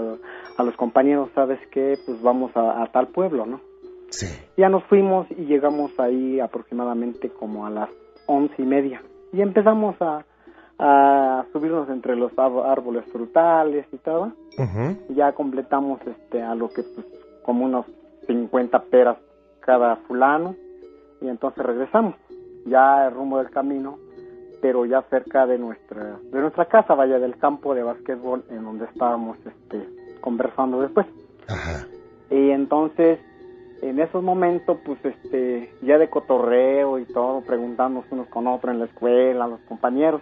a los compañeros, ¿sabes qué? Pues vamos a, a tal pueblo, ¿no? Sí. Ya nos fuimos y llegamos ahí aproximadamente como a las once y media. Y empezamos a, a subirnos entre los árboles frutales y todo. Y ya completamos este a lo que pues como unos 50 peras cada fulano. Y entonces regresamos, ya el rumbo del camino, pero ya cerca de nuestra, de nuestra casa, vaya del campo de básquetbol en donde estábamos este, conversando después. Ajá. Y entonces, en esos momentos, pues, este, ya de cotorreo y todo, preguntándonos unos con otros en la escuela, los compañeros,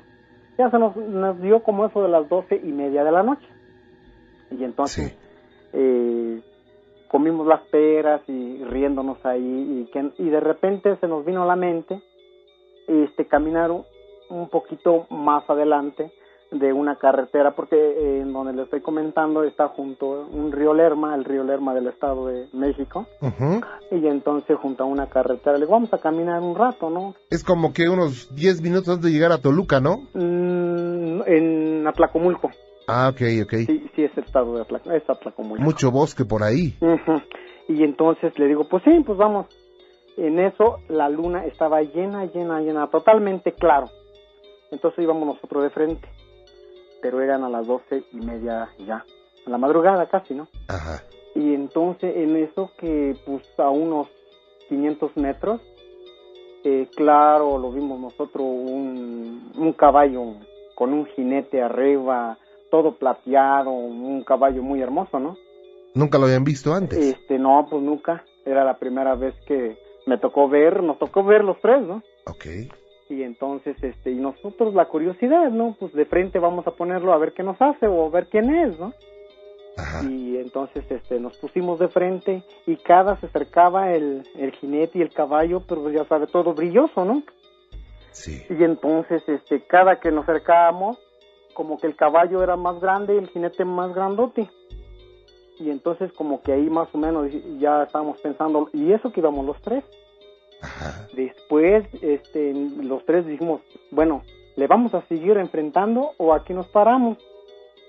ya se nos, nos dio como eso de las doce y media de la noche. Y entonces, eh, comimos las peras y riéndonos ahí, y, que, y de repente se nos vino a la mente, este, caminar un, un poquito más adelante, de una carretera porque eh, en donde le estoy comentando está junto un río Lerma, el río Lerma del Estado de México, y entonces junto a una carretera le digo, vamos a caminar un rato, ¿no? Es como que unos 10 minutos antes de llegar a Toluca, ¿no? Mm, en Atlacomulco, Ah, ok, ok. sí, sí es el estado de Atlac es Atlacomulco. Mucho bosque por ahí. Y entonces le digo, pues sí, pues vamos. En eso la luna estaba llena, llena, llena, totalmente claro. Entonces íbamos nosotros de frente, pero eran a las doce y media ya, a la madrugada casi, ¿no? Ajá. Y entonces en eso que pues a unos 500 metros, eh, claro, lo vimos nosotros, un, un caballo con un jinete arriba, todo plateado, un caballo muy hermoso, ¿no? Nunca lo habían visto antes. Este, no, pues nunca. Era la primera vez que me tocó ver, nos tocó ver los tres, ¿no? Ok. Y entonces, este, y nosotros la curiosidad, ¿no? Pues de frente vamos a ponerlo a ver qué nos hace o a ver quién es, ¿no? Y entonces, este, nos pusimos de frente y cada se acercaba el, el jinete y el caballo, pero ya sabe, todo brilloso, ¿no? Sí. Y entonces, este, cada que nos acercábamos, como que el caballo era más grande y el jinete más grandote. Y entonces como que ahí más o menos ya estábamos pensando, y eso que íbamos los tres. Después, este, los tres dijimos, bueno, ¿le vamos a seguir enfrentando o aquí nos paramos?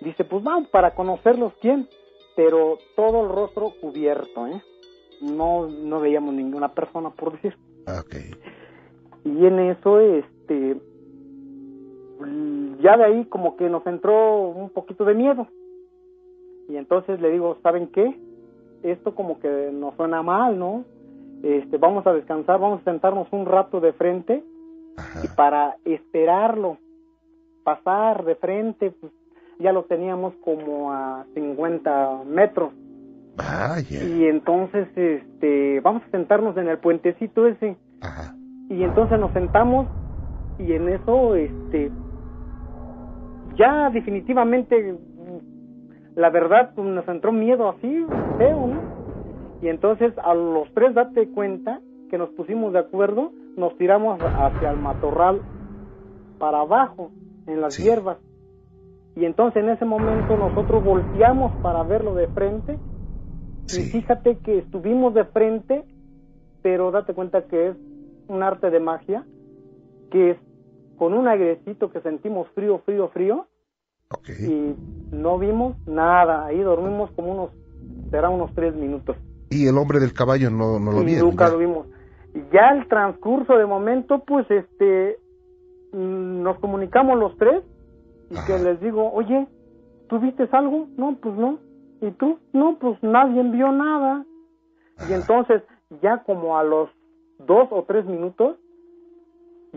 Dice, pues vamos, para conocerlos quién, pero todo el rostro cubierto, ¿eh? No, no veíamos ninguna persona, por decir. Ok. Y en eso, este, ya de ahí como que nos entró un poquito de miedo. Y entonces le digo, ¿saben qué? Esto como que nos suena mal, ¿no? Este, vamos a descansar, vamos a sentarnos un rato de frente y para esperarlo, pasar de frente, pues ya lo teníamos como a 50 metros. Vaya. Y entonces, este, vamos a sentarnos en el puentecito ese. Y entonces nos sentamos y en eso, este, ya definitivamente, la verdad, pues, nos entró miedo así, feo, ¿no? Y entonces a los tres date cuenta que nos pusimos de acuerdo, nos tiramos hacia el matorral para abajo, en las hierbas. Y entonces en ese momento nosotros volteamos para verlo de frente. Y fíjate que estuvimos de frente, pero date cuenta que es un arte de magia, que es con un airecito que sentimos frío, frío, frío. Y no vimos nada. Ahí dormimos como unos, será unos tres minutos. Y el hombre del caballo no, no lo vieron. nunca ya. lo vimos. Ya el transcurso de momento, pues, este, mm, nos comunicamos los tres y que les digo, oye, ¿tú viste algo? No, pues no. ¿Y tú? No, pues nadie vio nada. Y entonces, ya como a los dos o tres minutos,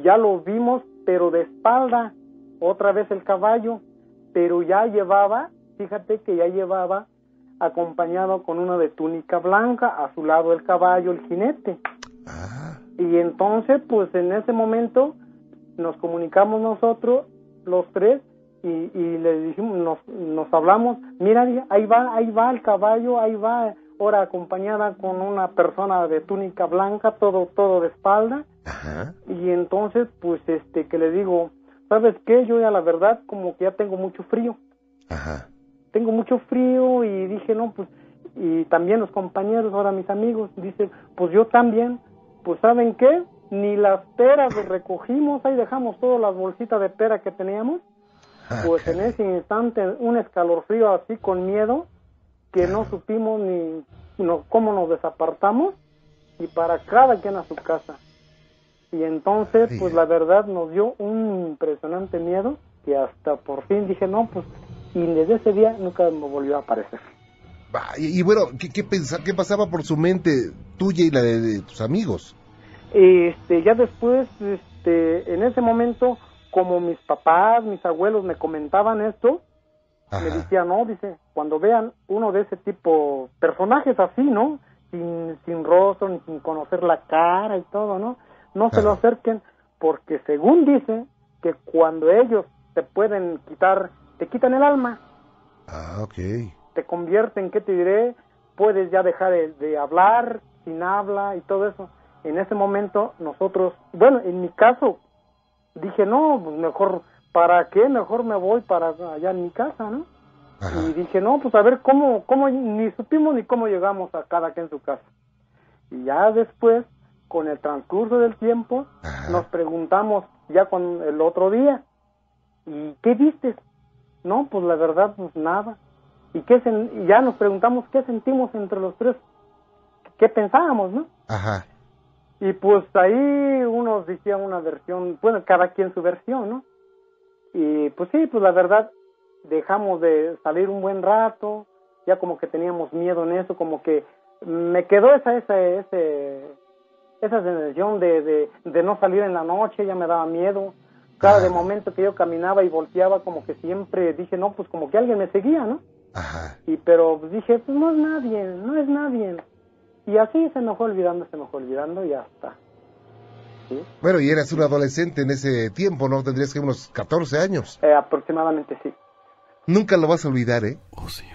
ya lo vimos, pero de espalda, otra vez el caballo, pero ya llevaba, fíjate que ya llevaba acompañado con uno de túnica blanca, a su lado el caballo, el jinete. Y entonces, pues en ese momento nos comunicamos nosotros, los tres, y, y le dijimos, nos, nos hablamos, mira, ahí va, ahí va el caballo, ahí va, ahora acompañada con una persona de túnica blanca, todo, todo de espalda. Y entonces, pues, este, que le digo, ¿sabes qué? Yo ya la verdad como que ya tengo mucho frío. Tengo mucho frío y dije, no, pues, y también los compañeros, ahora mis amigos, dicen, pues yo también, pues ¿saben qué? Ni las peras recogimos, ahí dejamos todas las bolsitas de pera que teníamos, pues en ese instante un escalofrío así con miedo, que no supimos ni no, cómo nos desapartamos y para cada quien a su casa. Y entonces, pues la verdad nos dio un impresionante miedo que hasta por fin dije, no, pues, y desde ese día nunca me volvió a aparecer. Y, y bueno, ¿qué, qué, qué pasaba por su mente tuya y la de, de tus amigos? Este, ya después, este, en ese momento, como mis papás, mis abuelos me comentaban esto, me decían, no, dice, cuando vean uno de ese tipo, personajes así, ¿no? Sin, sin rostro, ni sin conocer la cara y todo, ¿no? No se lo acerquen, porque según dice, que cuando ellos te pueden quitar, te quitan el alma, Ah, ok. te convierten, ¿qué te diré? Puedes ya dejar de, de hablar, sin habla y todo eso. En ese momento nosotros, bueno, en mi caso, dije, no, pues mejor, ¿para qué? Mejor me voy para allá en mi casa, ¿no? Y dije, no, pues a ver cómo, cómo, ni supimos ni cómo llegamos a cada quien en su casa. Y ya después, con el transcurso del tiempo, nos preguntamos ya con el otro día, ¿y qué viste? No, pues la verdad, pues nada. ¿Y qué sen- ya nos preguntamos qué sentimos entre los tres? ¿Qué pensábamos, no? Ajá. Y pues ahí unos decían una versión, bueno, cada quien su versión, ¿no? Y pues sí, pues la verdad, dejamos de salir un buen rato, ya como que teníamos miedo en eso, como que me quedó esa, esa, ese, esa sensación de, de, de no salir en la noche, ya me daba miedo. Cada de momento que yo caminaba y volteaba, como que siempre dije, no, pues como que alguien me seguía, ¿no? Y pero pues, dije, pues no es nadie, no es nadie. Y así se me fue olvidando, se me fue olvidando y ya está. ¿Sí? Bueno, y eras un adolescente en ese tiempo, ¿no? Tendrías que unos 14 años. Eh, aproximadamente sí. Nunca lo vas a olvidar, ¿eh? Oh, sí,